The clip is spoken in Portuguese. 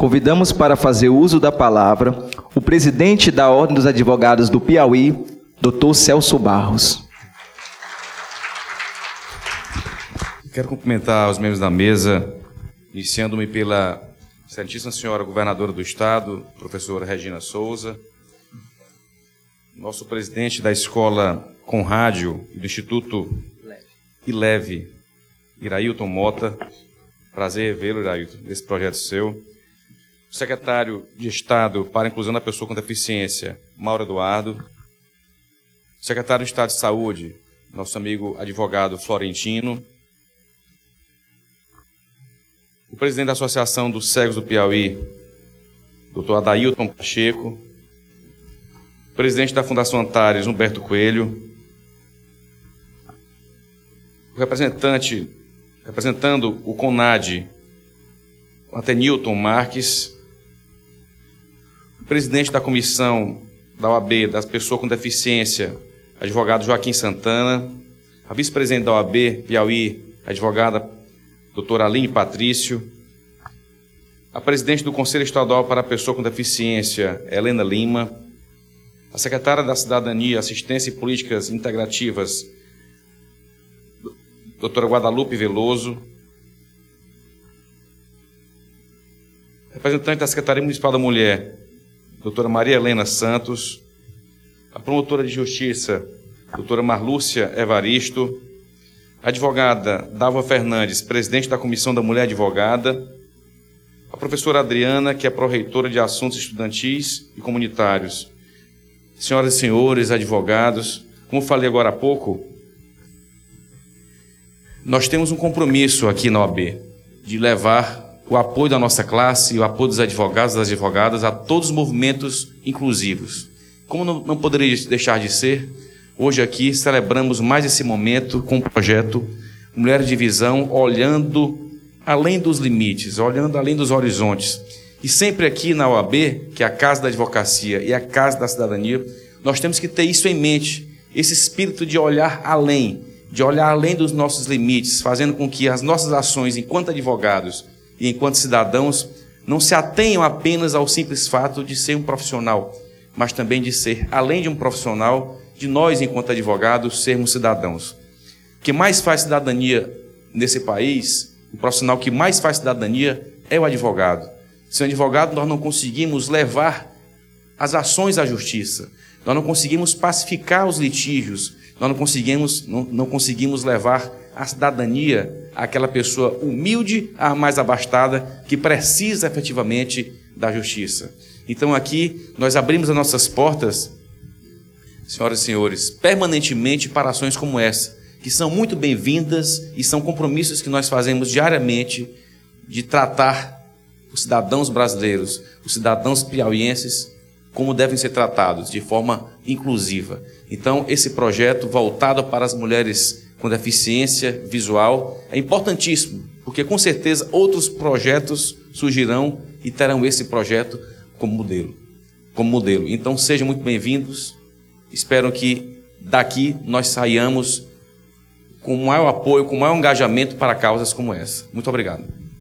Convidamos para fazer uso da palavra o presidente da Ordem dos Advogados do Piauí, Dr. Celso Barros. Quero cumprimentar os membros da mesa, iniciando-me pela Excelentíssima Senhora Governadora do Estado, professora Regina Souza, nosso presidente da Escola com Rádio e do Instituto Ileve, Irailton Mota. Prazer vê-lo, Irailton, nesse projeto seu. Secretário de Estado para a Inclusão da Pessoa com Deficiência, Mauro Eduardo. Secretário de Estado de Saúde, nosso amigo advogado Florentino. O presidente da Associação dos Cegos do Piauí, doutor Adailton Pacheco. O presidente da Fundação Antares, Humberto Coelho. O representante, representando o CONAD, Atenilton Marques. Presidente da comissão da OAB das pessoas com deficiência, advogado Joaquim Santana. A vice-presidente da OAB, Piauí, advogada doutora Aline Patrício, a presidente do Conselho Estadual para a Pessoa com Deficiência, Helena Lima, a secretária da Cidadania, Assistência e Políticas Integrativas, doutora Guadalupe Veloso, representante da Secretaria Municipal da Mulher, doutora Maria Helena Santos, a promotora de Justiça, doutora Marlúcia Evaristo, advogada Dava Fernandes, presidente da Comissão da Mulher Advogada, a professora Adriana, que é pró-reitora de Assuntos Estudantis e Comunitários, senhoras e senhores advogados, como falei agora há pouco, nós temos um compromisso aqui na OAB de levar o apoio da nossa classe o apoio dos advogados das advogadas a todos os movimentos inclusivos. Como não, não poderia deixar de ser, Hoje aqui celebramos mais esse momento com o projeto Mulher de Visão, olhando além dos limites, olhando além dos horizontes. E sempre aqui na OAB, que é a Casa da Advocacia e a Casa da Cidadania, nós temos que ter isso em mente, esse espírito de olhar além, de olhar além dos nossos limites, fazendo com que as nossas ações enquanto advogados e enquanto cidadãos não se atenham apenas ao simples fato de ser um profissional, mas também de ser, além de um profissional, de nós, enquanto advogados, sermos cidadãos. O que mais faz cidadania nesse país, o profissional que mais faz cidadania é o advogado. Sem advogado, nós não conseguimos levar as ações à justiça, nós não conseguimos pacificar os litígios, nós não conseguimos, não, não conseguimos levar a cidadania àquela pessoa humilde, a mais abastada, que precisa efetivamente da justiça. Então aqui nós abrimos as nossas portas senhoras e senhores, permanentemente para ações como essa, que são muito bem-vindas e são compromissos que nós fazemos diariamente de tratar os cidadãos brasileiros, os cidadãos piauienses, como devem ser tratados, de forma inclusiva. Então, esse projeto voltado para as mulheres com deficiência visual é importantíssimo, porque com certeza outros projetos surgirão e terão esse projeto como modelo. Como modelo. Então, sejam muito bem-vindos. Espero que daqui nós saiamos com maior apoio, com maior engajamento para causas como essa. Muito obrigado.